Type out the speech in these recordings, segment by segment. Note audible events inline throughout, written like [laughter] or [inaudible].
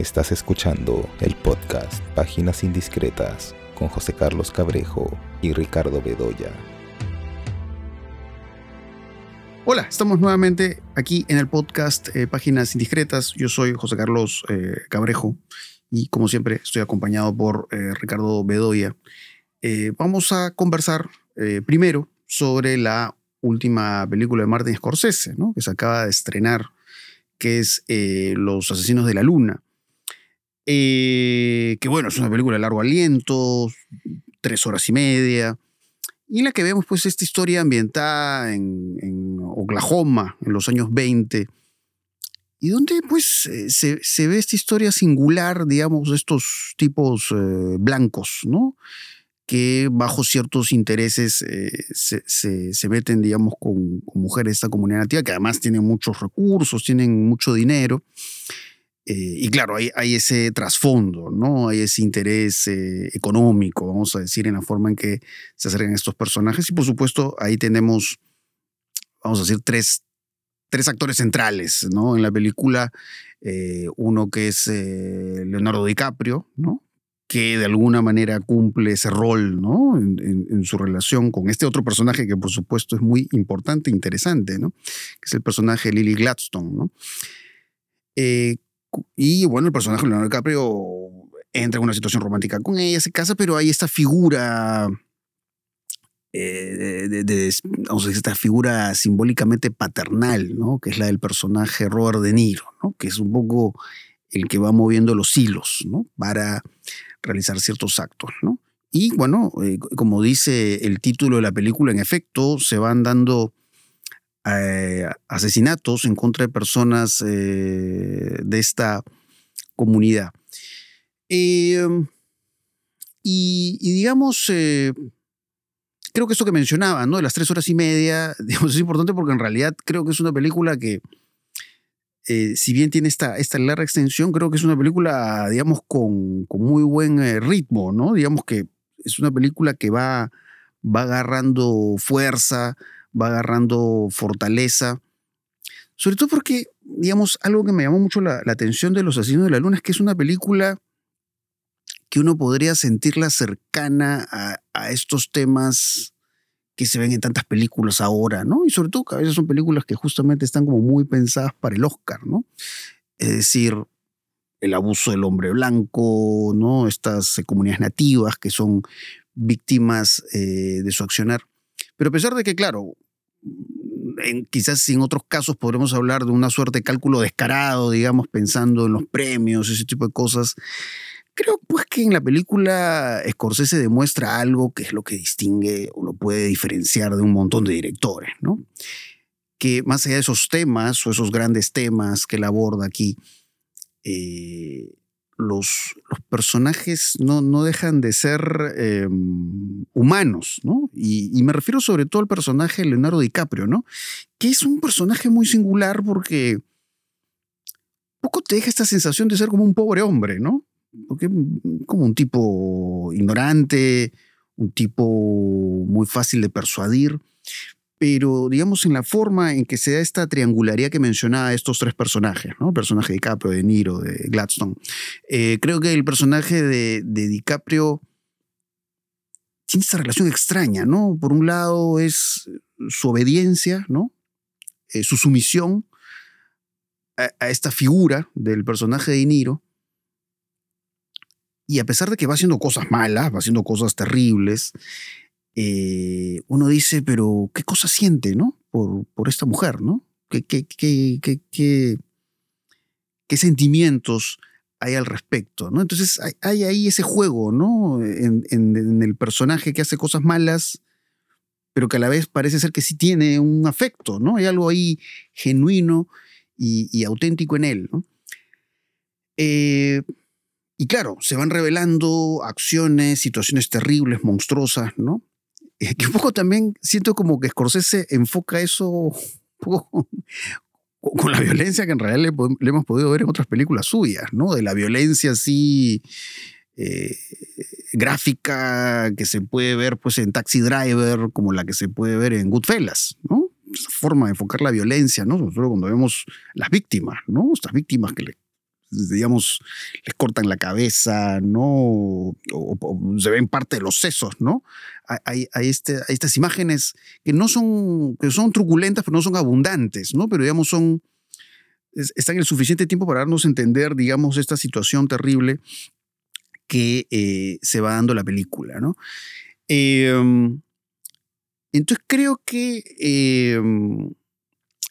Estás escuchando el podcast Páginas Indiscretas con José Carlos Cabrejo y Ricardo Bedoya. Hola, estamos nuevamente aquí en el podcast eh, Páginas Indiscretas. Yo soy José Carlos eh, Cabrejo y como siempre estoy acompañado por eh, Ricardo Bedoya. vamos a conversar primero sobre la última película de Martin Scorsese, ¿no? que se acaba de estrenar, que es Los Asesinos de la Luna. Que bueno, es una película de largo aliento, tres horas y media y en la que vemos pues esta historia ambientada en, Oklahoma en los años 20 y donde pues eh, se, ve esta historia singular, digamos, de estos tipos eh, blancos, ¿no? que bajo ciertos intereses eh, se, meten, digamos, con, con, mujeres de esta comunidad nativa, que además tienen muchos recursos, tienen mucho dinero, eh, y claro, hay, ese trasfondo, ¿no? Hay ese interés eh, económico, vamos a decir, en la forma en que se acercan estos personajes. Y por supuesto, ahí tenemos, vamos a decir, tres, tres actores centrales, ¿no? En la película, eh, uno que es Leonardo DiCaprio, ¿no? que de alguna manera cumple ese rol ¿no? En, su relación con este otro personaje que por supuesto es muy importante interesante, ¿no? que es el personaje Lily Gladstone. ¿no? Y bueno, el personaje de Leonardo DiCaprio entra en una situación romántica con ella, se casa, pero hay esta figura, eh, vamos a decir, esta figura simbólicamente paternal, ¿no? que es la del personaje Robert De Niro, ¿no? que es un poco el que va moviendo los hilos ¿no? para realizar ciertos actos. ¿no? Y bueno, eh, como dice el título de la película, en efecto, se van dando eh, asesinatos en contra de personas eh, de esta comunidad. Em, y, digamos, eh, creo que eso que mencionaba, ¿no? De las tres horas y media, [laughs] es importante porque en realidad creo que es una película que, si bien tiene esta, esta larga extensión, creo que es una película, digamos, con, con muy buen ritmo, ¿no? Digamos que es una película que va, va agarrando fuerza, va agarrando fortaleza. Sobre todo porque, digamos, algo que me llamó mucho la, atención de Los Asesinos de la Luna es que es una película que uno podría sentirla cercana a, estos temas que se ven en tantas películas ahora, ¿no? Y sobre todo que a veces son películas que justamente están como muy pensadas para el Oscar, ¿no? Es decir, el abuso del hombre blanco, ¿no? Estas comunidades nativas que son víctimas eh, de su accionar. Pero a pesar de que, claro, en, quizás en otros casos podremos hablar de una suerte de cálculo descarado, digamos, pensando en los premios, ese tipo de cosas. Creo pues que en la película Scorsese demuestra algo que es lo que distingue o lo puede diferenciar de un montón de directores, ¿no? Que más allá de esos temas o esos grandes temas que él aborda aquí, eh, los, personajes no, no, dejan de ser em, humanos, ¿no? Y, me refiero sobre todo al personaje de Leonardo DiCaprio, ¿no? Que es un personaje muy singular porque poco te deja esta sensación de ser como un pobre hombre, ¿no? Porque como un tipo ignorante, un tipo muy fácil de persuadir, pero digamos en la forma en que se da esta triangularidad que mencionaba estos tres personajes, ¿no? El personaje de DiCaprio, de Niro, de Gladstone. Eh, creo que el personaje de, DiCaprio tiene esta relación extraña, ¿no? Por un lado es su obediencia, ¿no? Eh, su sumisión a, esta figura del personaje de Niro. Y a pesar de que va haciendo cosas malas, va haciendo cosas terribles, eh, uno dice, pero ¿qué cosa siente, no? Por, por esta mujer, ¿no? ¿Qué, qué, qué, qué, sentimientos hay al respecto, ¿no? Entonces hay, ahí ese juego, ¿no? En, en, el personaje que hace cosas malas, pero que a la vez parece ser que sí tiene un afecto, ¿no? Hay algo ahí genuino y, auténtico en él, ¿no? Eh, y claro, se van revelando acciones, situaciones terribles, monstruosas, ¿no? Que un poco también siento como que Scorsese enfoca eso [laughs] con la violencia que en realidad le, hemos podido ver en otras películas suyas, ¿no? De la violencia así eh, gráfica que se puede ver pues en Taxi Driver, como la que se puede ver en Goodfellas, ¿no? Esa forma de enfocar la violencia, ¿no? Sobre todo cuando vemos las víctimas, ¿no? Estas víctimas que digamos, les cortan la cabeza, ¿no? O, se ven parte de los sesos, ¿no? Hay, este, hay, estas imágenes que no son, que son truculentas, pero no son abundantes, ¿no? Pero digamos, son, están el suficiente tiempo para darnos a entender, digamos, esta situación terrible que eh, se va dando la película, ¿no? Em, entonces creo que em,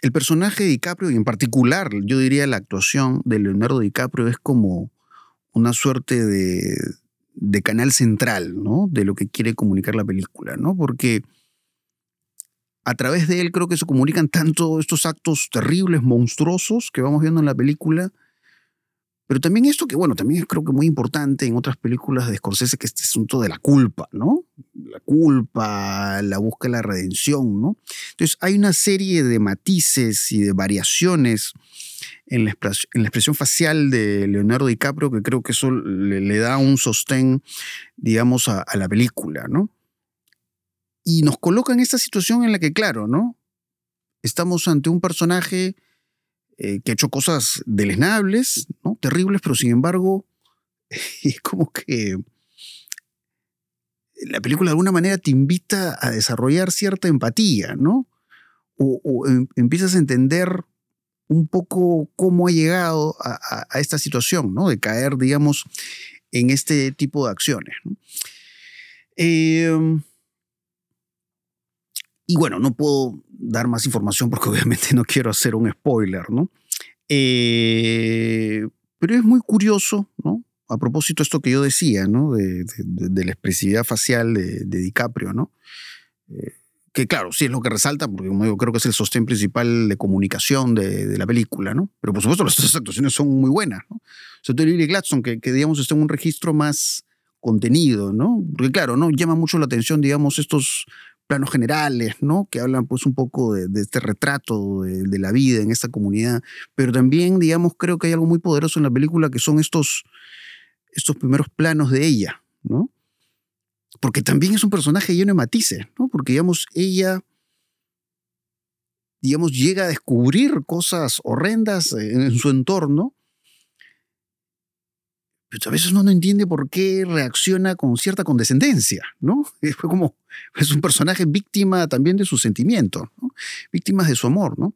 el personaje de DiCaprio, y en particular, yo diría la actuación de Leonardo DiCaprio es como una suerte de, canal central, ¿no? De lo que quiere comunicar la película, ¿no? Porque a través de él creo que se comunican tanto estos actos terribles, monstruosos que vamos viendo en la película, pero también esto que, bueno, también creo que muy importante en otras películas de Scorsese, que este asunto de la culpa, ¿no? La culpa, la búsqueda de la redención, ¿no? Entonces hay una serie de matices y de variaciones en la, expresión, facial de Leonardo DiCaprio que creo que eso le, da un sostén, digamos, a, a la película, ¿no? Y nos coloca en esta situación en la que, claro, ¿no? Estamos ante un personaje eh, que ha hecho cosas deleznables, ¿no? terribles, pero sin embargo, [laughs] es como que la película de alguna manera te invita a desarrollar cierta empatía, ¿no? O, em, empiezas a entender un poco cómo ha llegado a, esta situación, ¿no? De caer, digamos, en este tipo de acciones. Em, y bueno, no puedo dar más información porque [laughs] obviamente no quiero hacer un spoiler, ¿no? Eh, pero es muy curioso, ¿no? A propósito de esto que yo decía, ¿no? De, la expresividad facial de, DiCaprio, ¿no? Eh, que claro, sí es lo que resalta, porque yo creo que es el sostén principal de comunicación de, la película, ¿no? Pero por supuesto [laughs] las actuaciones son muy buenas, ¿no? Sobre todo Lily Gladstone, que, que digamos está en un registro más contenido, ¿no? Porque claro, ¿no? Llama mucho la atención, digamos, estos planos generales, ¿no? Que hablan pues un poco de, este retrato de, la vida en esta comunidad, pero también, digamos, creo que hay algo muy poderoso en la película que son estos, estos primeros planos de ella, ¿no? Porque también es un personaje lleno de matices, ¿no? Porque, digamos, ella, digamos, llega a descubrir cosas horrendas en su entorno, pero a veces uno no entiende por qué reacciona con cierta condescendencia, ¿no? [laughs] Fue como, es un personaje víctima también de sus sentimientos, ¿no? víctimas de su amor, ¿no?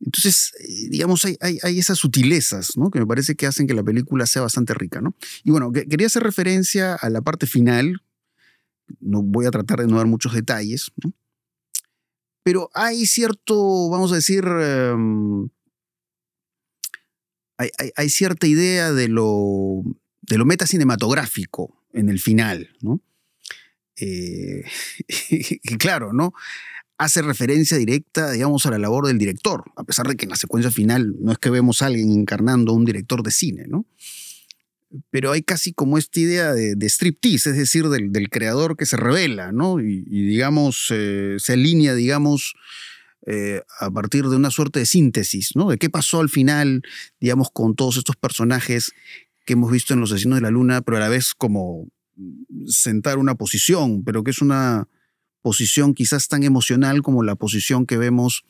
Entonces, eh, digamos, hay, hay, esas sutilezas, ¿no? Que me parece que hacen que la película sea bastante rica, ¿no? Y bueno, quería hacer referencia a la parte final, no voy a tratar de no dar muchos detalles, ¿no? Pero hay cierto, vamos a decir, em, hay, cierta idea de lo, de lo metacinematográfico en el final, ¿no? Eh, [laughs] claro, ¿no? Hace referencia directa, digamos, a la labor del director, a pesar de que en la secuencia final no es que vemos a alguien encarnando a un director de cine, ¿no? Pero hay casi como esta idea de, striptease, es decir, del, creador que se revela, ¿no? Y, digamos, eh, se alinea, digamos, eh, a partir de una suerte de síntesis, ¿no? De qué pasó al final, digamos, con todos estos personajes que hemos visto en Los Asesinos de la Luna, pero a la vez como sentar una posición, pero que es una posición quizás tan emocional como la posición que vemos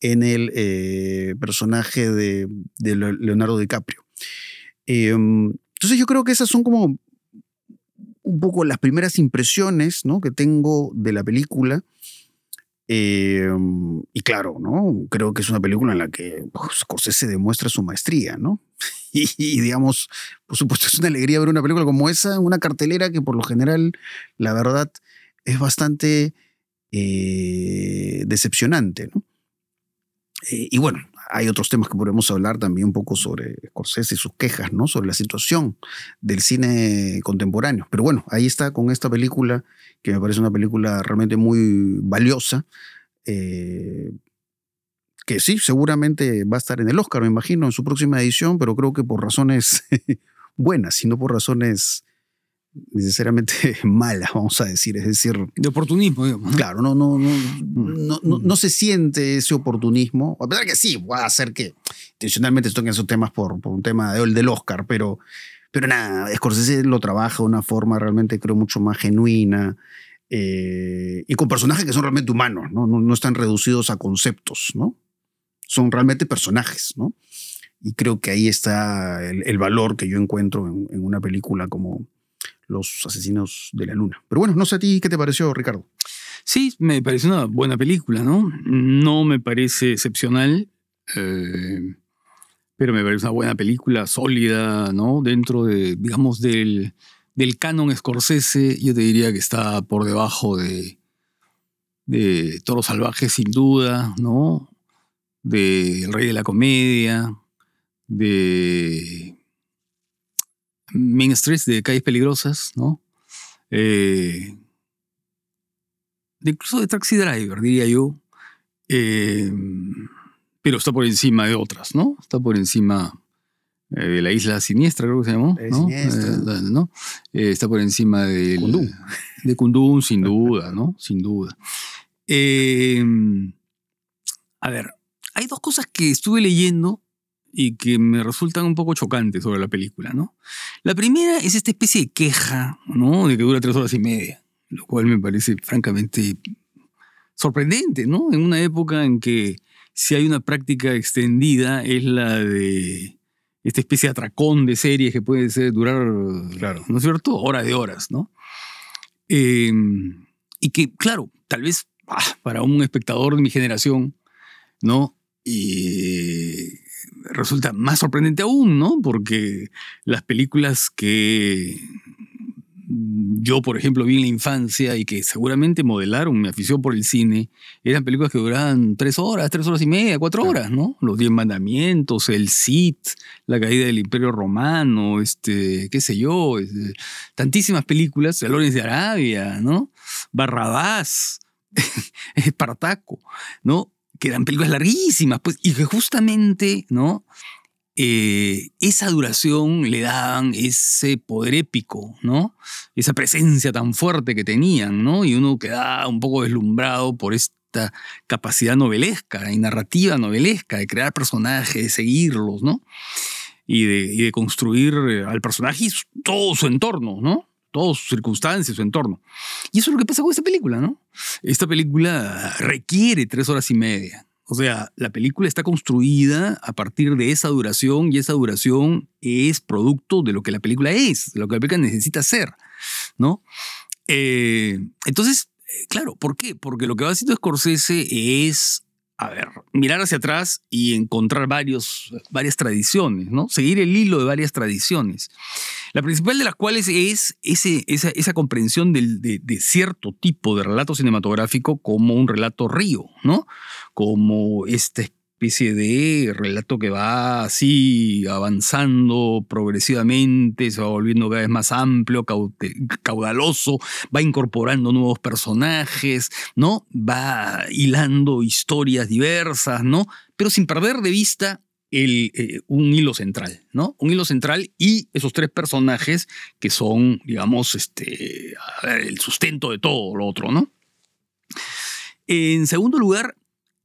en el eh, personaje de, Leonardo DiCaprio. Em, entonces yo creo que esas son como un poco las primeras impresiones ¿no? que tengo de la película. Em, y claro, ¿no? Creo que es una película en la que pues, Scorsese demuestra su maestría, ¿no? [laughs] Y, digamos, por supuesto, es una alegría ver una película como esa, una cartelera que por lo general, la verdad, es bastante eh, decepcionante, ¿no? Eh, y bueno, hay otros temas que podemos hablar también un poco sobre Scorsese y sus quejas, ¿no? Sobre la situación del cine contemporáneo. Pero bueno, ahí está con esta película que me parece una película realmente muy valiosa, eh, que sí, seguramente va a estar en el Oscar, me imagino, en su próxima edición, pero creo que por razones [laughs] buenas, y no por razones necesariamente [laughs] malas, vamos a decir, es decir... De oportunismo, digamos. Claro, no, no, no, no, no, se siente ese oportunismo, a pesar que sí, va a ser que intencionalmente toquen esos temas por, por un tema de, del Oscar, pero pero nada, Scorsese lo trabaja de una forma realmente, creo, mucho más genuina eh, y con personajes que son realmente humanos, ¿no? No, están reducidos a conceptos, ¿no? Son realmente personajes, ¿no? Y creo que ahí está el, valor que yo encuentro en, en, una película como Los Asesinos de la Luna. Pero bueno, no sé a ti qué te pareció, Ricardo. Sí, me parece una buena película, ¿no? No me parece excepcional, eh, pero me parece una buena película, sólida, ¿no? Dentro de, digamos, del, del canon Scorsese, yo te diría que está por debajo de, de Toro Salvaje, sin duda, ¿no? De El Rey de la Comedia, de Main Street, de Calles Peligrosas, ¿no? Eh, incluso de Taxi Driver, diría yo. Eh, pero está por encima de otras, ¿no? Está por encima eh, de la isla siniestra, creo que se llamó. ¿no? Eh, está por encima de Kundun. De Kundun, sin duda, ¿no? Sin duda. a ver, hay dos cosas que estuve leyendo y que me resultan un poco chocantes sobre la película, ¿no? La primera es esta especie de queja, ¿no? De que dura tres horas y media lo cual me parece francamente sorprendente, ¿no? En una época en que si hay una práctica extendida es la de esta especie de atracón de series que puede ser, durar, claro. ¿no es cierto? Horas de horas, ¿no? Em, y que, claro, tal vez ah, para un espectador de mi generación, ¿no? Y resulta más sorprendente aún, ¿no? Porque las películas que yo, por ejemplo, vi en la infancia y que seguramente modelaron mi afición por el cine, eran películas que duraban tres horas, tres horas y media, cuatro horas, ¿no? Los Diez Mandamientos, El Cid, La Caída del Imperio Romano, este, qué sé yo, este, tantísimas películas, Lores de Arabia, ¿no? Barrabás, [laughs] Espartaco, ¿no? Que eran películas larguísimas, pues, y que justamente, ¿no? Eh, esa duración le daban ese poder épico, ¿no? Esa presencia tan fuerte que tenían, ¿no? Y uno quedaba un poco deslumbrado por esta capacidad novelesca y narrativa novelesca de crear personajes, de seguirlos, ¿no? Y de, construir eh, al personaje y todo su entorno, ¿no? Todas sus circunstancias, su entorno. Y eso es lo que pasa con esta película, ¿no? Esta película requiere tres horas y media. O sea, la película está construida a partir de esa duración y esa duración es producto de lo que la película es, de lo que la película necesita ser, ¿no? Eh, entonces, eh, claro, ¿por qué? Porque lo que va haciendo Scorsese es a ver, mirar hacia atrás y encontrar varios, varias tradiciones, ¿no? Seguir el hilo de varias tradiciones. La principal de las cuales es ese, esa, esa, comprensión de, de, cierto tipo de relato cinematográfico como un relato río, ¿no? Como este especie de relato que va así avanzando progresivamente, se va volviendo cada vez más amplio, caudaloso, va incorporando nuevos personajes, ¿no? Va hilando historias diversas, ¿no? Pero sin perder de vista el, eh, un hilo central, ¿no? Un hilo central y esos tres personajes que son, digamos, este, el sustento de todo lo otro, ¿no? En segundo lugar,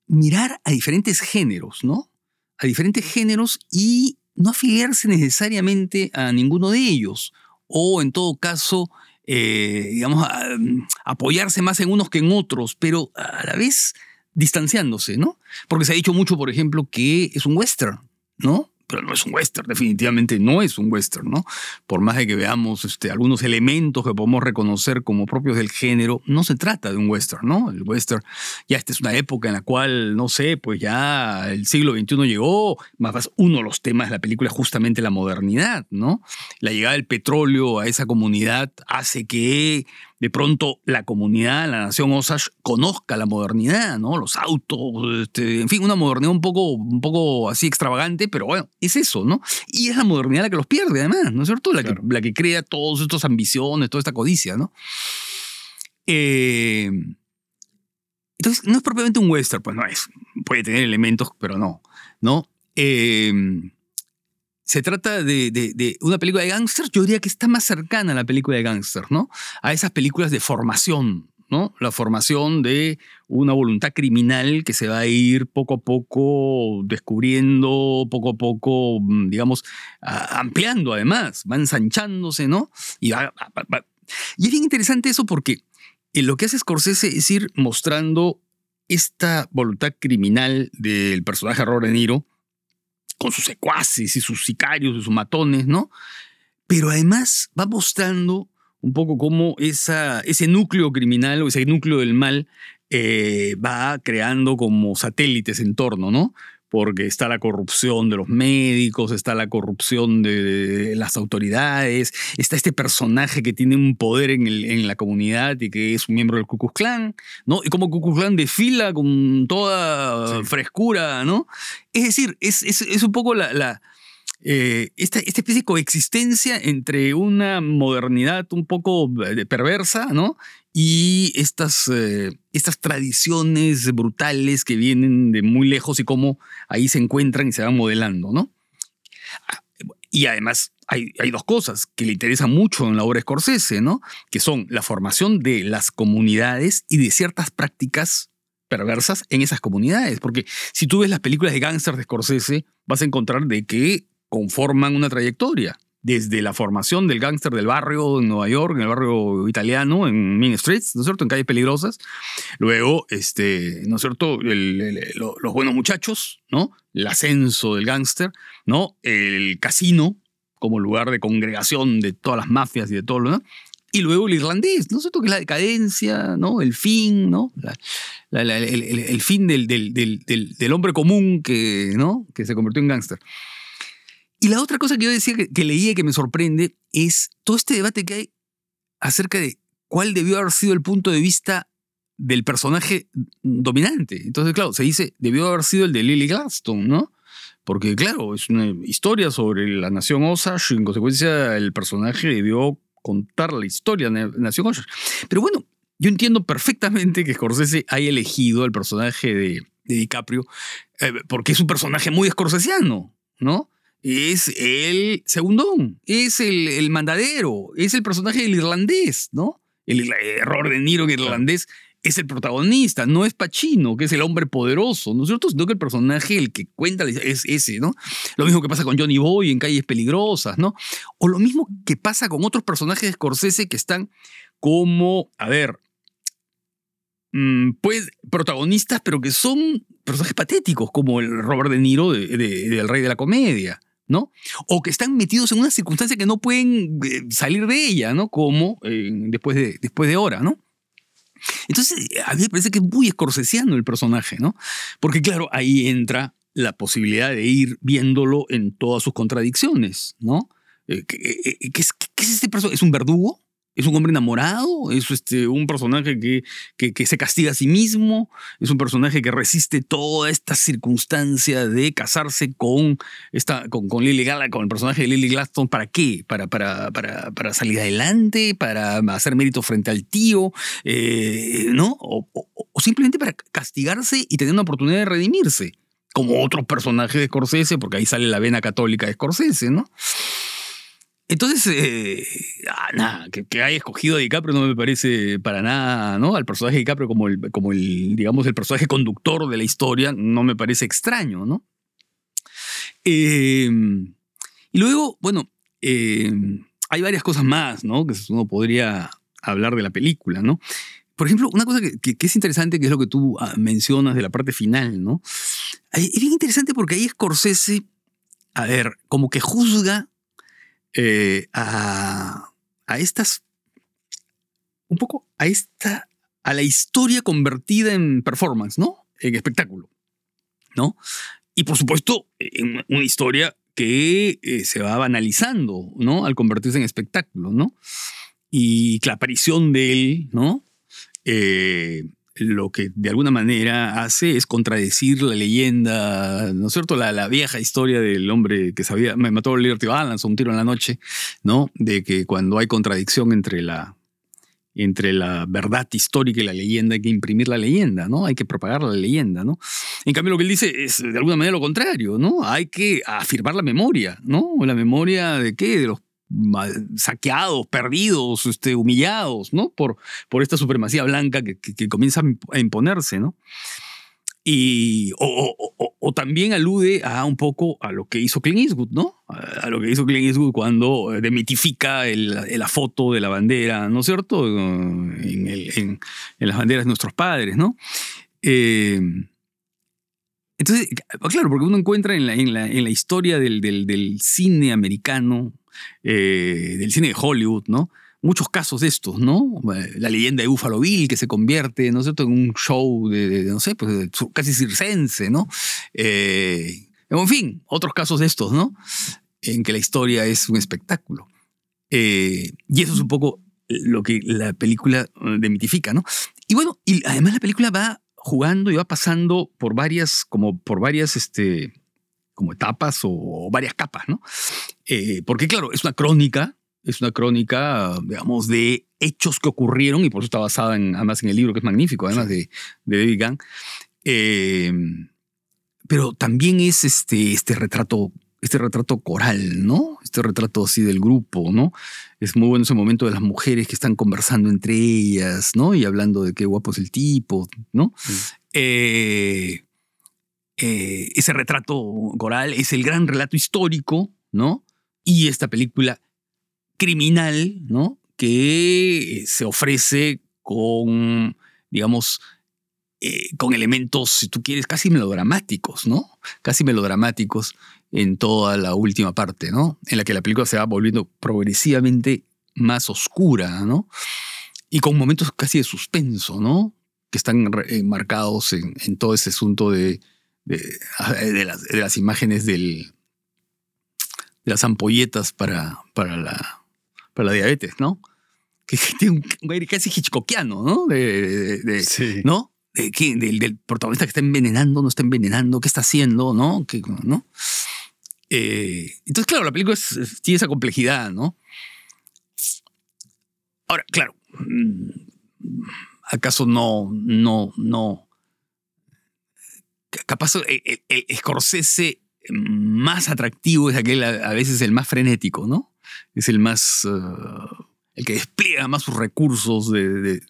mirar a diferentes géneros, ¿no? A diferentes géneros y no afiliarse necesariamente a ninguno de ellos. O en todo caso, eh, digamos, mm, apoyarse más en unos que en otros, pero a la vez distanciándose, ¿no? Porque se ha dicho mucho, por ejemplo, que es un western, ¿no? No es un western, definitivamente no es un western, ¿no? Por más de que veamos este, algunos elementos que podemos reconocer como propios del género, no se trata de un western, ¿no? El western, ya esta es una época en la cual, no sé, pues ya el siglo XXI llegó, más uno de los temas de la película es justamente la modernidad, ¿no? La llegada del petróleo a esa comunidad hace que de pronto la comunidad, la nación Osage, conozca la modernidad, ¿no? Los autos, este, en fin, una modernidad un poco, un poco así extravagante, pero bueno, es eso, ¿no? Y es la modernidad la que los pierde, además, ¿no es cierto? La, que, la que crea todas estas ambiciones, toda esta codicia, ¿no? Eh, entonces, no es propiamente un western, pues no es. Puede tener elementos, pero no, ¿no? Eh, se trata de, una película de gángster, yo diría que está más cercana a la película de gángster, ¿no? A esas películas de formación, ¿no? La formación de una voluntad criminal que se va a ir poco a poco descubriendo, poco a poco, mm, digamos, ampliando además, va ensanchándose, ¿no? Y, es bien interesante eso porque lo que hace Scorsese es ir mostrando esta voluntad criminal del personaje Robert De Niro, con sus secuaces y sus sicarios y sus matones, ¿no? Pero además va mostrando un poco cómo ese núcleo criminal o ese núcleo del mal eh, va creando como satélites en torno, ¿no? Porque está la corrupción de los médicos, está la corrupción de las autoridades, está este personaje que tiene un poder en, la comunidad y que es un miembro del Ku Klux Klan, ¿no? Y como Ku Klux Klan desfila con toda frescura, ¿no? Es decir, es, un poco la, eh, esta, especie de coexistencia entre una modernidad un poco eh, perversa, ¿no? Y estas, eh, estas tradiciones brutales que vienen de muy lejos y cómo ahí se encuentran y se van modelando, ¿no? Y además hay, hay, dos cosas que le interesan mucho en la obra Scorsese, ¿no? Que son la formación de las comunidades y de ciertas prácticas perversas en esas comunidades. Porque si tú ves las películas de gángsters de Scorsese, vas a encontrar de que conforman una trayectoria. Desde la formación del gángster del barrio en Nueva York, en el barrio italiano, en Main Streets, ¿no es cierto? En calles peligrosas. Luego, este, ¿no es cierto? los buenos muchachos, ¿no? El ascenso del gángster, ¿no? El casino como lugar de congregación de todas las mafias y de todo lo demás. Y luego el irlandés, ¿no es cierto? Que la decadencia, ¿no? El fin, ¿no? el, fin del, del, del, hombre común que, ¿no? que se convirtió en gángster. Y la otra cosa que yo decía que, leía y que me sorprende es todo este debate que hay acerca de cuál debió haber sido el punto de vista del personaje dominante. Entonces, claro, se dice, debió haber sido el de Lily Gladstone, ¿no? Porque, claro, es una historia sobre la nación Osage y en consecuencia el personaje debió contar la historia de la nación Osage. Pero bueno, yo entiendo perfectamente que Scorsese haya elegido al personaje de, DiCaprio eh, porque es un personaje muy escorsesiano, ¿no? Es el segundón, es el, mandadero, es el personaje del irlandés, ¿no? El, error de Niro que el irlandés es el protagonista, no es Pacino, que es el hombre poderoso, ¿no es cierto? Sino que el personaje, el que cuenta, es ese, ¿no? Lo mismo que pasa con Johnny Boy en Calles Peligrosas, ¿no? O lo mismo que pasa con otros personajes de Scorsese que están como, a ver, mm, pues protagonistas, pero que son personajes patéticos, como el Robert De Niro del Rey de la Comedia. ¿No? O que están metidos en una circunstancia que no pueden eh, salir de ella, ¿no? Como eh, después, de, después de hora, ¿no? Entonces, a mí me parece que es muy escorsesiano el personaje, ¿no? Porque claro, ahí entra la posibilidad de ir viéndolo en todas sus contradicciones, ¿no? Eh, ¿qué, es, ¿Qué es este personaje? ¿Es un verdugo? Es un hombre enamorado, es este, un personaje que, que, se castiga a sí mismo, es un personaje que resiste toda esta circunstancia de casarse con, esta, con, con Lily con el personaje de Lily Gladstone. ¿Para qué? ¿Para, para, para, para salir adelante? ¿Para hacer mérito frente al tío? Eh, ¿No? O, simplemente para castigarse y tener una oportunidad de redimirse, como otro personaje de Scorsese, porque ahí sale la vena católica de Scorsese, ¿no? Entonces, eh, ah, nada, que, haya escogido a DiCaprio no me parece para nada, ¿no? Al personaje de DiCaprio como el, como el, digamos, el personaje conductor de la historia, no me parece extraño, ¿no? Em, y luego, bueno, em, hay varias cosas más, ¿no? Que uno podría hablar de la película, ¿no? Por ejemplo, una cosa que, es interesante, que es lo que tú ah, mencionas de la parte final, ¿no? Es bien interesante porque ahí Scorsese, a ver, como que juzga eh, a, estas, un poco a esta, a la historia convertida en performance, ¿no? En espectáculo, ¿no? Y por supuesto, en una historia que eh, se va banalizando, ¿no? Al convertirse en espectáculo, ¿no? Y la aparición de él, ¿no? Eh, lo que de alguna manera hace es contradecir la leyenda, ¿no es cierto? La, vieja historia del hombre que sabía, me mató Liberty Balance, un tiro en la noche, ¿no? De que cuando hay contradicción entre la, entre la verdad histórica y la leyenda, hay que imprimir la leyenda, ¿no? Hay que propagar la leyenda, ¿no? En cambio, lo que él dice es de alguna manera lo contrario, ¿no? Hay que afirmar la memoria, ¿no? La memoria de qué? De los saqueados, perdidos, este, humillados, ¿no? Por, por esta supremacía blanca que, que, comienza a imponerse, ¿no? Y, o, también alude a un poco a lo que hizo Clint Eastwood, ¿no? A, lo que hizo Clint Eastwood cuando demitifica la foto de la bandera, ¿no es cierto? En, en, las banderas de nuestros padres, ¿no? Eh, Entonces, claro, porque uno encuentra en la, en la, en la historia del, del cine americano, eh, del cine de Hollywood, ¿no? Muchos casos de estos, ¿no? La leyenda de Buffalo Bill que se convierte, ¿no es cierto?, en un show de, de- no sé, pues casi circense, ¿no? Eh, en fin, otros casos de estos, ¿no? En que la historia es un espectáculo. Eh, y eso es un poco lo que la película eh, demitifica, ¿no? Y bueno, y además la película va jugando y va pasando por varias, como por varias, este, como etapas o, varias capas, ¿no? Eh, porque claro, es una crónica, es una crónica, digamos, de hechos que ocurrieron y por eso está basada en, además en el libro que es magnífico, además de, de David Gang. Eh, pero también es este, este retrato, este retrato coral, ¿no? Este retrato así del grupo, ¿no? Es muy bueno ese momento de las mujeres que están conversando entre ellas, ¿no? Y hablando de qué guapo es el tipo, ¿no? Eh, eh, ese retrato coral es el gran relato histórico, ¿no? Y esta película criminal, ¿no? Que se ofrece con, digamos, eh, con elementos, si tú quieres, casi melodramáticos, ¿no? Casi melodramáticos en toda la última parte, ¿no? En la que la película se va volviendo progresivamente más oscura, ¿no? Y con momentos casi de suspenso, ¿no? Que están eh, marcados en todo ese asunto de, de, de las, de las imágenes del, de las ampolletas para, para, la, para la diabetes, ¿no? Que [laughs] tiene un, aire casi hitchcockiano, ¿no? De, de- de- Sí. ¿no? De que- del, del protagonista que está envenenando, no está envenenando, qué está haciendo, ¿no? Que- ¿no? Eh, entonces, claro, la película es- es- tiene esa complejidad, ¿no? Ahora, claro, mm, ¿acaso no, no, no? Capaz el, el- Scorsese más atractivo es aquel a, veces el más frenético, ¿no? Es el más... eh, el que despliega más sus recursos de, de-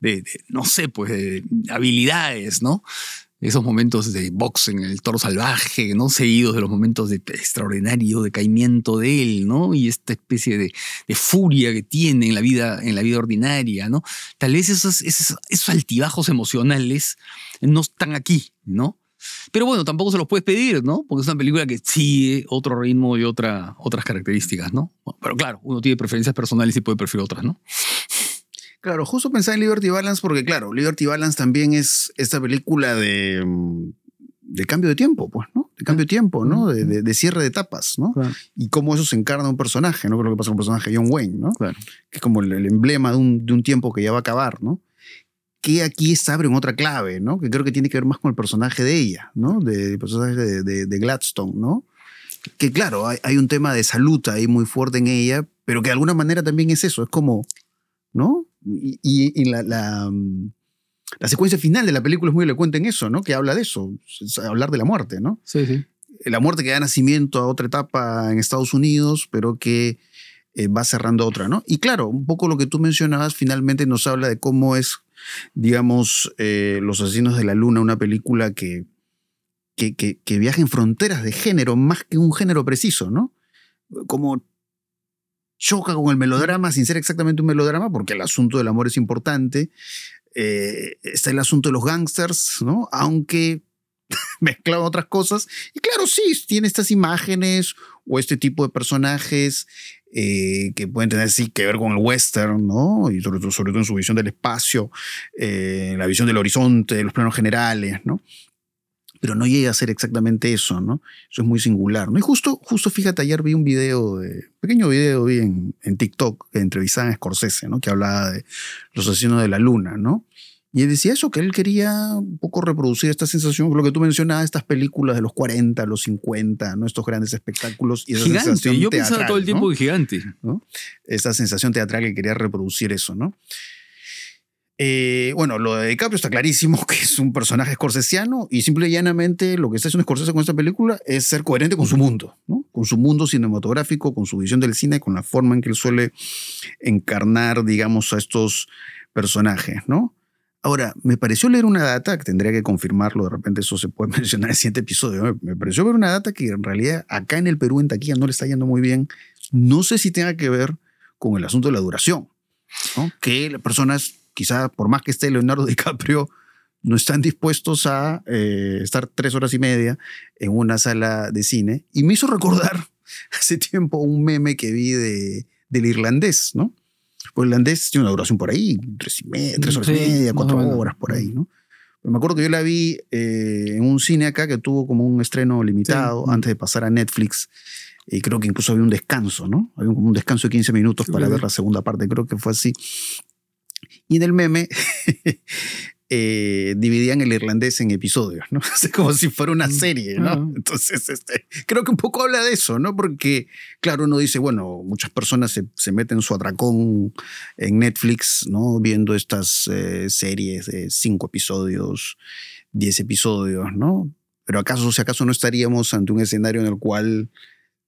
de- no sé, pues, de habilidades, ¿no? Esos momentos de box en el toro salvaje, ¿no? Seguidos de los momentos de extraordinario decaimiento de él, ¿no? Y esta especie de, furia que tiene en la vida, en la vida ordinaria, ¿no? Tal vez esos, esos altibajos emocionales no están aquí, ¿no? Pero bueno, tampoco se los puedes pedir, ¿no? Porque es una película que sigue otro ritmo y otra, otras características, ¿no? Pero claro, uno tiene preferencias personales y puede preferir otras, ¿no? Claro, justo pensaba en Liberty Balance porque, claro, Liberty Balance también es esta película de, mm, de cambio de tiempo, pues, ¿no? De cambio de tiempo, ¿no? De, de- de cierre de etapas, ¿no? Claro. Y cómo eso se encarna en un personaje, ¿no? Que es lo que pasa con el personaje de John Wayne, ¿no? Claro. Que es como el, el emblema de un, de un tiempo que ya va a acabar, ¿no? Que aquí se abre en otra clave, ¿no? Que creo que tiene que ver más con el personaje de ella, ¿no? De- del personaje de, de- de Gladstone, ¿no? Que claro, hay, hay un tema de salud ahí muy fuerte en ella, pero que de alguna manera también es eso, es como, ¿no? Y, y- y la, la, mm, la secuencia final de la película es muy elocuente en eso, ¿no? Que habla de eso, es hablar de la muerte, ¿no? Sí, sí. La muerte que da nacimiento a otra etapa en Estados Unidos, pero que eh, va cerrando otra, ¿no? Y claro, un poco lo que tú mencionabas finalmente nos habla de cómo es, digamos, eh, Los Asesinos de la Luna, una película que, que, que, viaja en fronteras de género más que un género preciso, ¿no? Como choca con el melodrama sin ser exactamente un melodrama, porque el asunto del amor es importante. Eh, está el asunto de los gangsters, ¿no? Aunque [laughs] mezclado otras cosas. Y claro, sí, tiene estas imágenes o este tipo de personajes eh, que pueden tener sí que ver con el western, ¿no? Y sobre todo, en su visión del espacio, eh, la visión del horizonte, los planos generales, ¿no? Pero no llega a ser exactamente eso, ¿no? Eso es muy singular, ¿no? Y justo, justo fíjate, ayer vi un video, de, pequeño video vi en, en TikTok que entrevistaban a Scorsese, ¿no? Que hablaba de los asesinos de la luna, ¿no? Y él decía eso, que él quería un poco reproducir esta sensación, lo que tú mencionabas, estas películas de los 40, los 50, ¿no? Estos grandes espectáculos y esa Gigante. sensación Yo pensaba todo el tiempo ¿no? que gigante. Esa sensación teatral que quería reproducir eso, ¿no? Eh, bueno, lo de DiCaprio está clarísimo [laughs] que es un personaje scorsesiano y simple y llanamente lo que está haciendo Scorsese con esta película es ser coherente con su mundo, ¿no? Con su mundo cinematográfico, con su visión del cine, con la forma en que él suele encarnar, digamos, a estos personajes, ¿no? Ahora, me pareció leer una data, que tendría que confirmarlo, de repente eso se puede [laughs] mencionar en el siguiente episodio, ¿no? me pareció ver una data que en realidad acá en el Perú, en taquilla, no le está yendo muy bien. No sé si tenga que ver con el asunto de la duración, ¿no? Que las personas, quizá por más que esté Leonardo [laughs] DiCaprio, no están dispuestos a eh, estar tres horas y media en una sala de cine. Y me hizo recordar [laughs] hace tiempo un meme que vi de, del irlandés, ¿no? Pues el irlandés tiene una duración por ahí, tres, y media, tres horas y Sí, media, cuatro horas por ahí, ¿no? Me acuerdo que yo la vi eh, en un cine acá que tuvo como un estreno limitado Sí. antes de pasar a Netflix. Y creo que incluso había un descanso, ¿no? Había como un descanso de 15 minutos Sí, para ver la segunda parte, creo que fue así. Y en el meme [laughs] eh, dividían el irlandés en episodios, ¿no? [laughs] Como si fuera una Mm. serie, ¿no? Entonces, este, creo que un poco habla de eso, ¿no? Porque, claro, uno dice, bueno, muchas personas se, se meten su atracón en Netflix, ¿no? Viendo estas eh, series de cinco episodios, diez episodios, ¿no? Pero acaso, si acaso no estaríamos ante un escenario en el cual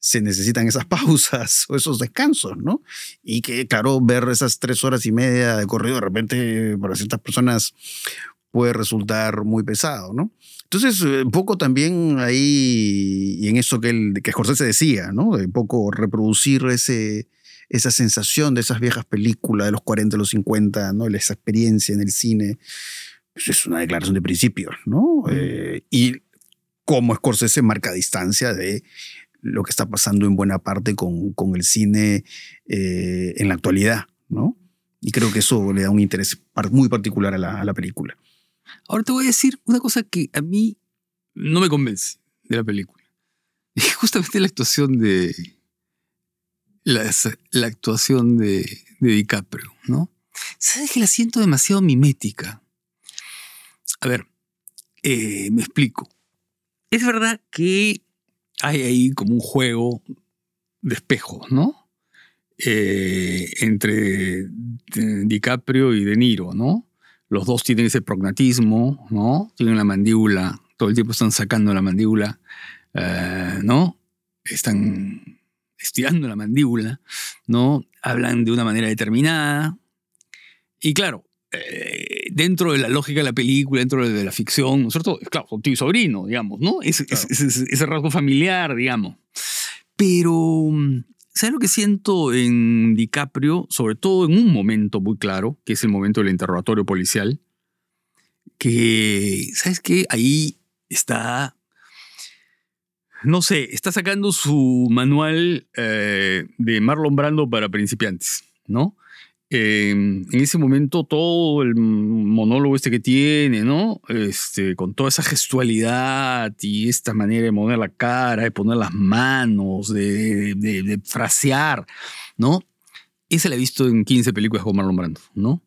se necesitan esas [laughs] pausas o esos descansos, ¿no? Y que, claro, ver esas tres horas y media de corrido de repente para ciertas personas puede resultar muy pesado, ¿no? Entonces, eh, un poco también ahí, y en eso que, el, que Scorsese decía, ¿no? De un poco reproducir ese, esa sensación de esas viejas películas de los 40, los 50, ¿no? Esa experiencia en el cine, pues es una declaración de principios, ¿no? Eh, y como Scorsese marca distancia de lo que está pasando en buena parte con, con el cine eh, en la actualidad, ¿no? Y creo que eso le da un interés muy particular a la, a la película. Ahora te voy a decir una cosa que a mí no me convence de la película. [laughs] Es justamente la actuación de. La, la actuación de, de DiCaprio, ¿no? ¿Sabes que la siento demasiado mimética? A ver, eh, me explico. Es verdad que hay ahí como un juego de espejos, ¿no? Eh, entre eh, DiCaprio y De Niro, ¿no? Los dos tienen ese prognatismo, ¿no? Tienen la mandíbula, todo el tiempo están sacando la mandíbula, eh, ¿no? Están estirando la mandíbula, ¿no? Hablan de una manera determinada. Y claro, dentro de la lógica de la película, dentro de la ficción, ¿no es cierto? Claro, son tío y sobrino, digamos, ¿no? Ese, Claro. ese- ese- ese rasgo familiar, digamos. Pero, ¿sabes lo que siento en DiCaprio? Sobre todo en un momento muy claro, que es el momento del interrogatorio policial, que, ¿sabes qué? Ahí está, no sé, está sacando su manual eh, de Marlon Brando para principiantes, ¿no? Eh, en ese momento todo el monólogo este que tiene, ¿no? Este, con toda esa gestualidad y esta manera de mover la cara, de poner las manos, de, de- de frasear, ¿no? Esa la he visto en 15 películas con Marlon Brando, ¿no?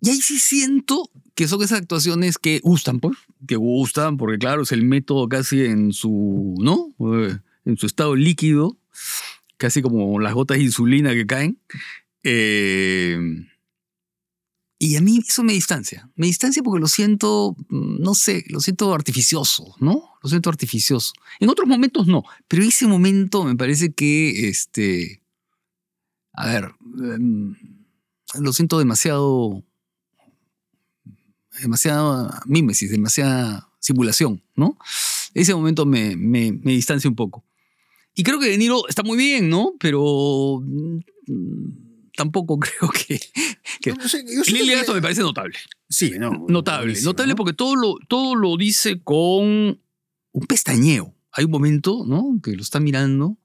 Y ahí sí siento que son esas actuaciones que gustan, pues, que gustan, porque claro, es el método casi en su, ¿no? Eh, En su estado líquido, casi como las gotas de insulina que caen. Eh, y a mí eso me distancia. Me distancia porque lo siento, mm, no sé, lo siento artificioso, ¿no? Lo siento artificioso. En otros momentos no, pero ese momento me parece que, este, a ver, em, lo siento demasiado, demasiada mímesis, demasiada simulación, ¿no? Ese momento me, me, me distancia un poco. Y creo que De Niro está muy bien, ¿no? Pero mm, tampoco [laughs] creo que... que No sé, yo que- me parece notable. Sí, no. [laughs] Notable. Notable ¿no? porque todo lo, todo lo dice con un pestañeo. Hay un momento, ¿no? Que lo está mirando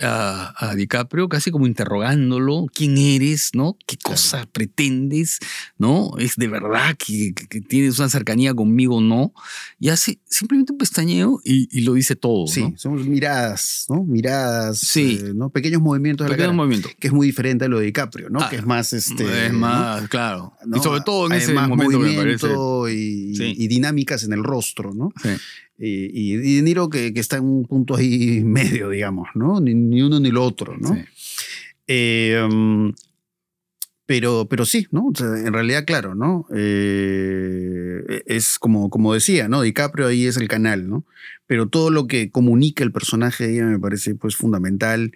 a, a DiCaprio, casi como interrogándolo. ¿Quién eres? ¿No? ¿Qué Claro. cosa pretendes? ¿No? ¿Es de verdad que, que- que tienes una cercanía conmigo o no? Y hace simplemente un pestañeo y, y lo dice todo, Sí, ¿no? somos miradas, ¿no? Miradas, Sí. eh, ¿no? Pequeños movimientos de la Pequeño cara, movimiento. que es muy diferente a lo de DiCaprio, ¿no? Ah, que es más, este... es ¿no? más, claro. Y sobre todo en ese momento que me parece. movimiento y, Sí. y dinámicas en el rostro, ¿no? Sí. Y, y, y De Niro que, que está en un punto ahí medio, digamos, ¿no? Ni, ni uno ni lo otro, ¿no? Sí. Eh, um, pero, pero sí, ¿no? O sea, en realidad, claro, ¿no? Eh, es como, como decía, ¿no? DiCaprio ahí es el canal, ¿no? Pero todo lo que comunica el personaje de ella me parece pues fundamental.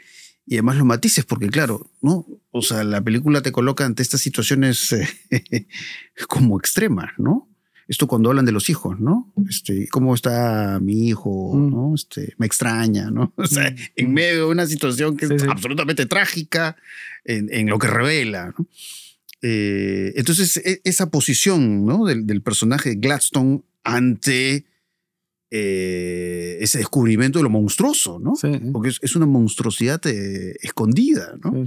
Y además los matices, porque claro, ¿no? O sea, la película te coloca ante estas situaciones eh, [laughs] como extremas, ¿no? Esto cuando hablan de los hijos, ¿no? Este, ¿Cómo está mi hijo? Mm. ¿no? Este, me extraña, ¿no? [laughs] O sea, Mm. en medio de una situación que Sí, es sí. absolutamente trágica en, en lo que revela, ¿no? Eh, entonces, e- esa posición ¿no? del, del personaje de Gladstone ante eh, ese descubrimiento de lo monstruoso, ¿no? Sí. Porque es, es una monstruosidad eh, escondida, ¿no?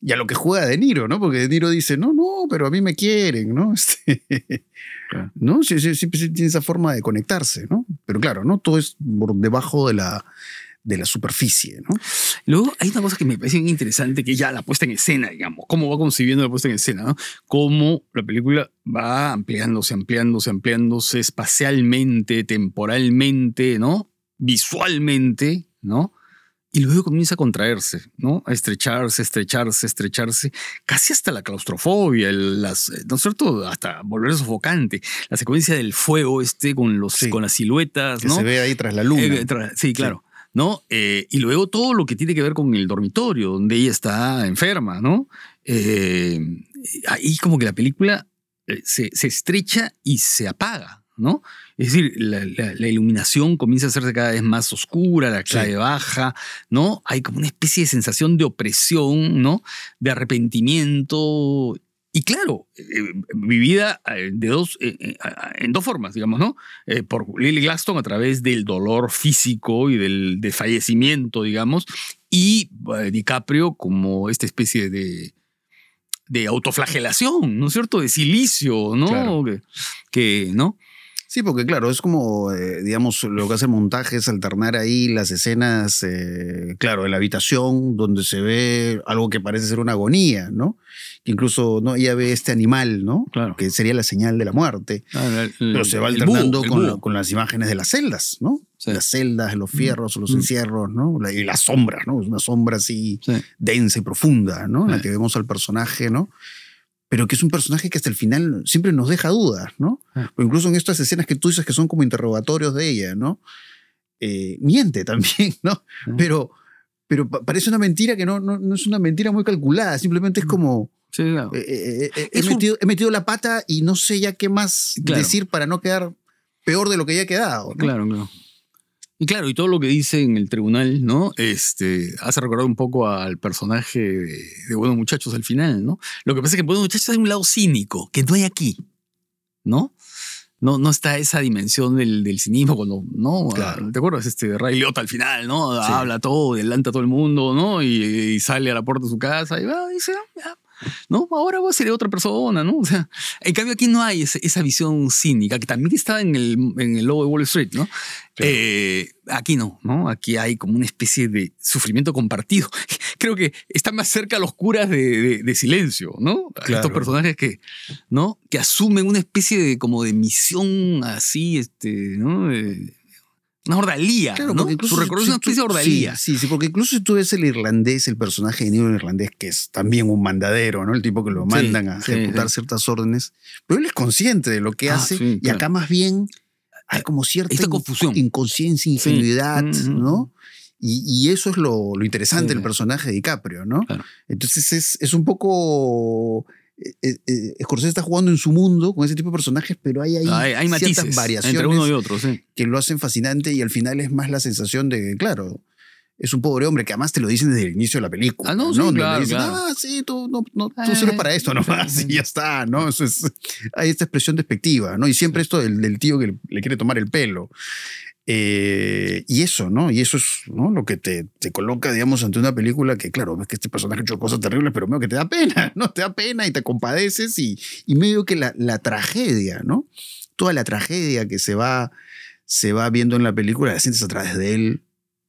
Y a lo que juega De Niro, ¿no? Porque De Niro dice, no, no, pero a mí me quieren, ¿no? [laughs] Este, Claro. ¿No? Sí, sí, sí, sí, tiene esa forma de conectarse, ¿no? Pero claro, ¿no? Todo es por debajo de la, de la superficie, ¿no? Luego hay una cosa que me parece bien interesante, que es ya la puesta en escena, digamos, cómo va concibiendo la puesta en escena, ¿no? Cómo la película va ampliándose, ampliándose, ampliándose espacialmente, temporalmente, ¿no? Visualmente, ¿no? Y luego comienza a contraerse, ¿no? A estrecharse, estrecharse, estrecharse, casi hasta la claustrofobia, el- las, ¿no es cierto? Hasta volver sofocante. La secuencia del fuego este con, los, Sí. con las siluetas, Que ¿no? se ve ahí tras la luna. Eh, tra- sí, claro. ¿No? Eh, y luego todo lo que tiene que ver con el dormitorio, donde ella está enferma, ¿no? Eh, ahí como que la película eh, se, se estrecha y se apaga, ¿no? Es decir, la, la- la iluminación comienza a hacerse cada vez más oscura, la clave Sí. baja, ¿no? Hay como una especie de sensación de opresión, ¿no? De arrepentimiento. Y claro, eh, vivida eh, de dos, eh, eh, en dos formas, digamos, ¿no? Eh, por Lily Glaston a través del dolor físico y del de fallecimiento, digamos, y eh, DiCaprio como esta especie de, de autoflagelación, ¿no es cierto? De silicio, ¿no? Claro. Que, que, ¿no? Sí, porque claro, es como, eh, digamos, lo que hace el montaje es alternar ahí las escenas, eh, claro, en la habitación donde se ve algo que parece ser una agonía, ¿no? Que incluso ¿no? ella ve este animal, ¿no? Claro. Que sería la señal de la muerte. Pero se va el alternando búho, el con, la- con las imágenes de las celdas, ¿no? Sí. Las celdas, los fierros, los encierros, ¿no? La- y las sombras, ¿no? Es una sombra así Sí. densa y profunda, ¿no? En la que vemos al personaje, ¿no? Pero que es un personaje que hasta el final siempre nos deja dudas, ¿no? Ah. O incluso en estas escenas que tú dices que son como interrogatorios de ella, ¿no? Eh, miente también, [laughs] ¿no? Ah. Pero, pero pa- parece una mentira que no, no, no es una mentira muy calculada, simplemente es como, Sí, claro. eh, eh, he, un- metido, he metido la pata y no sé ya qué más Claro. decir para no quedar peor de lo que ya he quedado. ¿no? Claro, claro. Y claro, y todo lo que dice en el tribunal, ¿no? Este, hace recordar un poco al personaje de, de Buenos Muchachos al final, ¿no? Lo que pasa es que en Buenos Muchachos hay un lado cínico, que no hay aquí, ¿no? No, no está esa dimensión del, del cinismo cuando, ¿no? Claro. ¿Te acuerdas? Este Ray Liotta al final, ¿no? Habla todo, adelanta a todo el mundo, ¿no? Y, y sale a la puerta de su casa y va, dice, "Ah, ya, ¿no? Ahora voy a ser otra persona, ¿no? O sea, en cambio aquí no hay esa visión cínica, que también estaba en el, en el logo de Wall Street, ¿no? Claro. Eh, aquí no, ¿no? Aquí hay como una especie de sufrimiento compartido. [laughs] Creo que está más cerca a los curas de, de- de silencio, ¿no? Claro. Estos personajes que, ¿no? Que asumen una especie de como de misión así, este, ¿no? Una ordalía, Claro, ¿no? porque incluso Su si- recorrido es si una especie de ordalía. Sí, sí, sí, porque incluso si tú ves el irlandés, el personaje de Niro en irlandés, que es también un mandadero, ¿no? El tipo que lo Sí, mandan a sí, ejecutar ciertas órdenes, pero él es consciente de lo que Ah, hace y claro. acá más bien hay como cierta Esta confusión. inconsciencia, ingenuidad, Mm, mm, ¿no? Y, y eso es lo, lo interesante del personaje de DiCaprio, ¿no? Claro. Entonces es, es un poco... eh, eh, Scorsese está jugando en su mundo con ese tipo de personajes, pero hay ahí Hay, hay ciertas matices variaciones entre uno y otro, sí. que lo hacen fascinante y al final es más la sensación de que, claro, es un pobre hombre que además te lo dicen desde el inicio de la película. Ah, no, sí, le claro, dicen, claro. ah, sí, tú, no, no, tú Eh, sirves para esto nomás [laughs] y ya está, ¿no? Eso es, hay esta expresión despectiva, ¿no? Y siempre esto del, del tío que le, le quiere tomar el pelo. Eh, y eso, ¿no? Y eso es ¿no? lo que te, te coloca, digamos, ante una película que, claro, ves que este personaje ha hecho cosas terribles, pero medio que te da pena, ¿no? Te da pena y te compadeces y, y medio que la, la tragedia, ¿no? Toda la tragedia que se va, se va viendo en la película la sientes a través de él,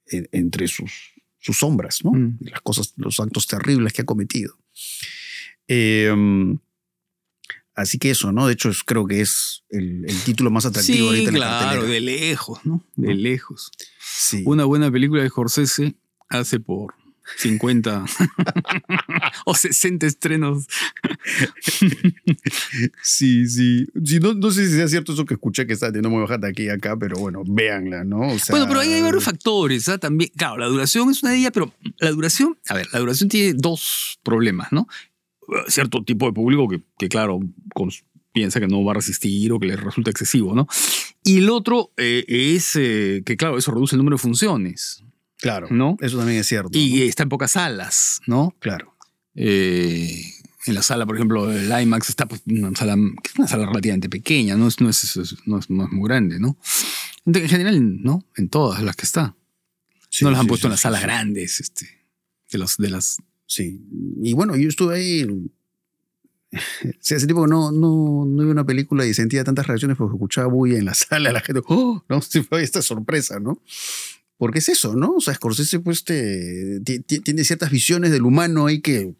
en- entre sus, sus sombras, ¿no? Mm. Las cosas, los actos terribles que ha cometido. Eh, así que eso, ¿no? De hecho, creo que es el, el título más atractivo Sí, ahorita en la claro, cartelera. de lejos, ¿no? De ¿No? lejos. Sí. Una buena película de Scorsese hace por 50 [laughs] o 60 estrenos. [laughs] Sí, sí. Sí, no, no sé si sea cierto eso que escuché que está teniendo muy baja aquí acá, pero bueno, véanla, ¿no? O sea, bueno, pero ahí hay varios factores, ¿ah? También, claro, la duración es una de ellas, pero la duración, a ver, la duración tiene dos problemas, ¿no? Cierto tipo de público que, que claro, con- piensa que no va a resistir o que le resulta excesivo, ¿no? Y el otro eh, es eh, que, claro, eso reduce el número de funciones, Claro, ¿no? eso también es cierto. Y ¿no? está en pocas salas, ¿no? Claro. Eh, en la sala, por ejemplo, el IMAX está pues, una sala, es una sala relativamente pequeña, no es, no es, no es, no es muy grande, ¿no? En general, ¿no? En todas las que está. no las han sí, puesto sí, en las sí, salas sí. grandes, este, de, los, de las... Sí. Y bueno, yo estuve ahí. [laughs] Sí, tiempo que no, no, no vi una película y sentía tantas reacciones porque escuchaba bulla en la [laughs] sala, la gente, ¡oh! ¿no? [laughs] Fue esta sorpresa, ¿no? Porque es eso, ¿no? O sea, Scorsese pues te, ti- ti- tiene ciertas visiones del humano ahí que,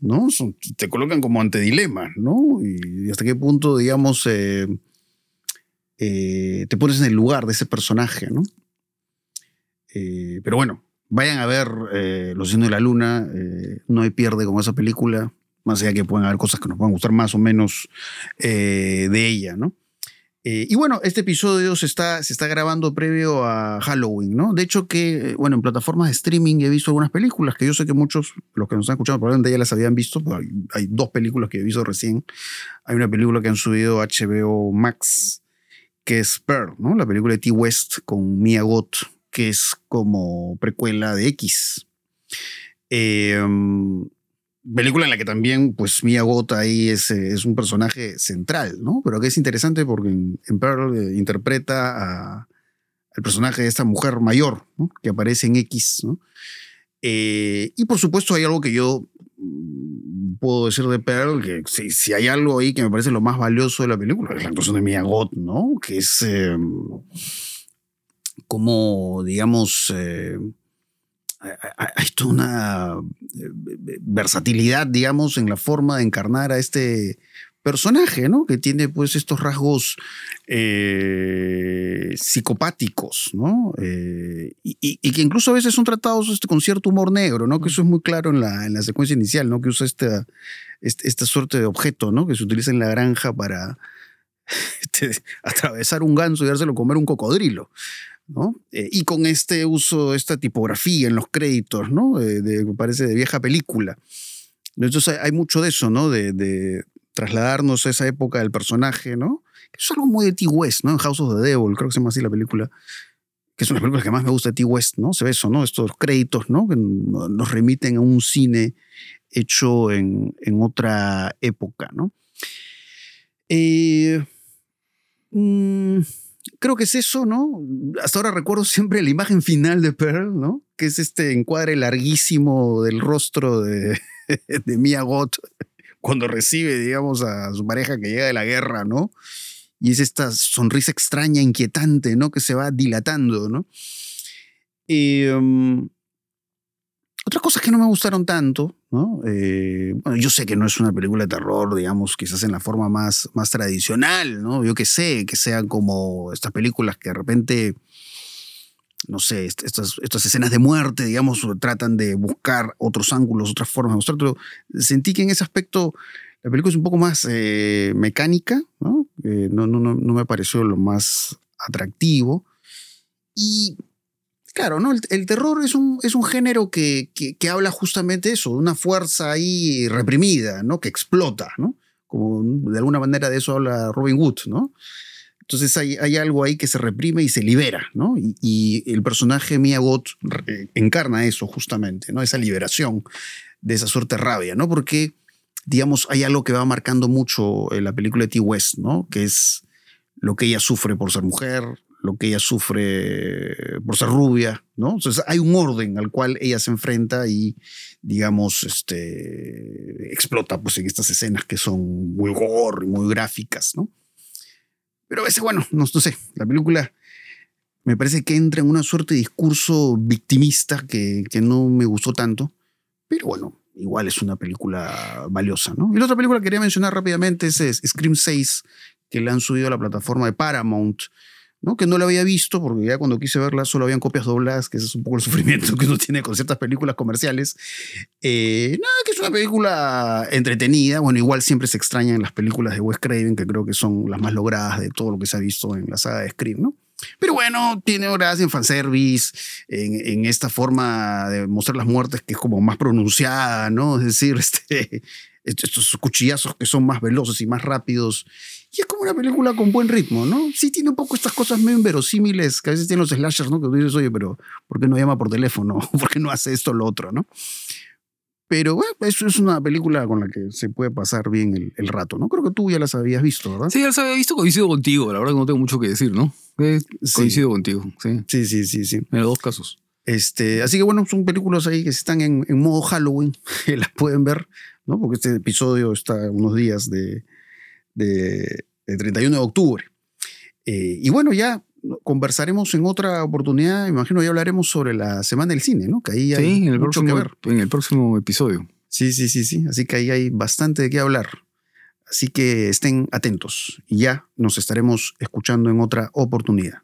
¿no? Te colocan como ante dilemas, ¿no? Y hasta qué punto, digamos, eh, eh, te pones en el lugar de ese personaje, ¿no? Eh, pero bueno, vayan a ver eh, Los Signos de la Luna, eh, no hay pierde con esa película, más allá que pueden haber cosas que nos puedan gustar más o menos eh, de ella, ¿no? Y bueno, este episodio se está, se está grabando previo a Halloween, ¿no? De hecho que, bueno, en plataformas de streaming he visto algunas películas que yo sé que muchos, los que nos están escuchando, probablemente ya las habían visto, pero hay, dos películas que he visto recién. Hay una película que han subido HBO Max, que es Pearl, ¿no? La película de T. West con Mia Goth, que es como precuela de X. Um, película en la que también, pues, Mia Goth ahí es, eh, es un personaje central, ¿no? Pero que es interesante porque en, Pearl eh, interpreta a, al personaje de esta mujer mayor, ¿no? Que aparece en X, ¿no? Eh, y por supuesto hay algo que yo mm, puedo decir de Pearl, que si, hay algo ahí que me parece lo más valioso de la película, es la actuación de Mia Goth, ¿no? Que es eh, como, digamos, eh, hay- toda una eh, versatilidad, digamos, en la forma de encarnar a este personaje, ¿no? Que tiene pues estos rasgos eh, psicopáticos, ¿no? Eh, y, que incluso a veces son tratados este, con cierto humor negro, ¿no? Que eso es muy claro en la, en la secuencia inicial, ¿no? Que usa esta, este- esta suerte de objeto, ¿no? Que se utiliza en la granja para [laughs] este, atravesar un ganso y dárselo comer un cocodrilo. ¿No? Eh, y con este uso, esta tipografía en los créditos, ¿no? De, de- parece de vieja película. Entonces hay, mucho de eso, ¿no? De, de trasladarnos a esa época del personaje, ¿no? Es algo muy de T. West, ¿no? En House of the Devil, creo que se llama así la película. Que es una película que más me gusta de T. West, ¿no? Se ve eso, ¿no? Estos créditos, ¿no? Que no- nos remiten a un cine hecho en, en otra época, ¿no? Eh, mm, creo que es eso, ¿no? Hasta ahora recuerdo siempre la imagen final de Pearl, ¿no? Que es este encuadre larguísimo del rostro [laughs] de, Mia Goth cuando recibe, digamos, a su pareja que llega de la guerra, ¿no? Y es esta sonrisa extraña, inquietante, ¿no? Que se va dilatando, ¿no? Y, um, otras cosas que no me gustaron tanto, Eh, yo sé que no es una película de terror, digamos, quizás en la forma más, más tradicional. Yo que sé, que sean como estas películas que de repente, no sé, est- estas, escenas de muerte, digamos, tratan de buscar otros ángulos, otras formas de mostrar, pero sentí que en ese aspecto la película es un poco más eh, mecánica. Eh, no, no me pareció lo más atractivo. Y Claro, ¿no? El, terror es un, es un género que, que, habla justamente eso, una fuerza ahí reprimida, ¿no? Que explota, ¿no? Como de alguna manera de eso habla Robin Hood, ¿no? Entonces hay, hay algo ahí que se reprime y se libera, ¿no? Y, el personaje Mia Goth re- encarna eso justamente, ¿no? Esa liberación de esa suerte rabia, ¿no? Porque, digamos, hay algo que va marcando mucho en la película de T. West, ¿no? Que es lo que ella sufre por ser mujer, lo que ella sufre por ser rubia, ¿no? Entonces hay un orden al cual ella se enfrenta y, digamos, este, explota pues en estas escenas que son muy gore muy gráficas, ¿no? Pero a veces, bueno, no, no sé, la película me parece que entra en una suerte de discurso victimista que, que no me gustó tanto, pero bueno, igual es una película valiosa, ¿no? Y la otra película que quería mencionar rápidamente es, es Scream 6, que le han subido a la plataforma de Paramount, que no la había visto porque ya cuando quise verla solo habían copias dobladas, que ese es un poco el [laughs] sufrimiento que uno tiene con ciertas películas comerciales. Eh, nada, que es una película entretenida, bueno, igual siempre se extrañan las películas de Wes Craven, que creo que son las más logradas de todo lo que se ha visto en la saga de Scream, ¿no? Pero bueno, tiene horas en fanservice, en, en esta forma de mostrar las muertes que es como más pronunciada, ¿no? Es decir, [laughs] este, estos cuchillazos que son más veloces y más rápidos. Y es como una película con buen ritmo, ¿no? Sí tiene un poco estas cosas medio inverosímiles que a veces tienen los slashers, ¿no? Que tú dices, oye, pero ¿por qué no llama por teléfono? [laughs] ¿Por qué no hace esto o lo otro, no? Pero bueno, eso es una película con la que se puede pasar bien el, el rato, ¿no? Creo que tú ya las habías visto, ¿verdad? Sí, ya las había visto, coincido contigo. La verdad que no tengo mucho que decir, ¿no? Eh, Sí. Coincido contigo, sí. Sí, sí, sí, sí. En los dos casos. Este, así que bueno, son películas ahí que están en, en modo Halloween, [laughs] que las pueden ver, ¿no? Porque este episodio está unos días de, de, de 31 de octubre. Eh, y bueno, ya conversaremos en otra oportunidad, imagino ya hablaremos sobre la Semana del Cine, ¿no? Que ahí hay Sí, en el, mucho que próximo, ver. en el próximo episodio. Sí, sí, sí, sí. Así que ahí hay bastante de qué hablar. Así que estén atentos y ya nos estaremos escuchando en otra oportunidad.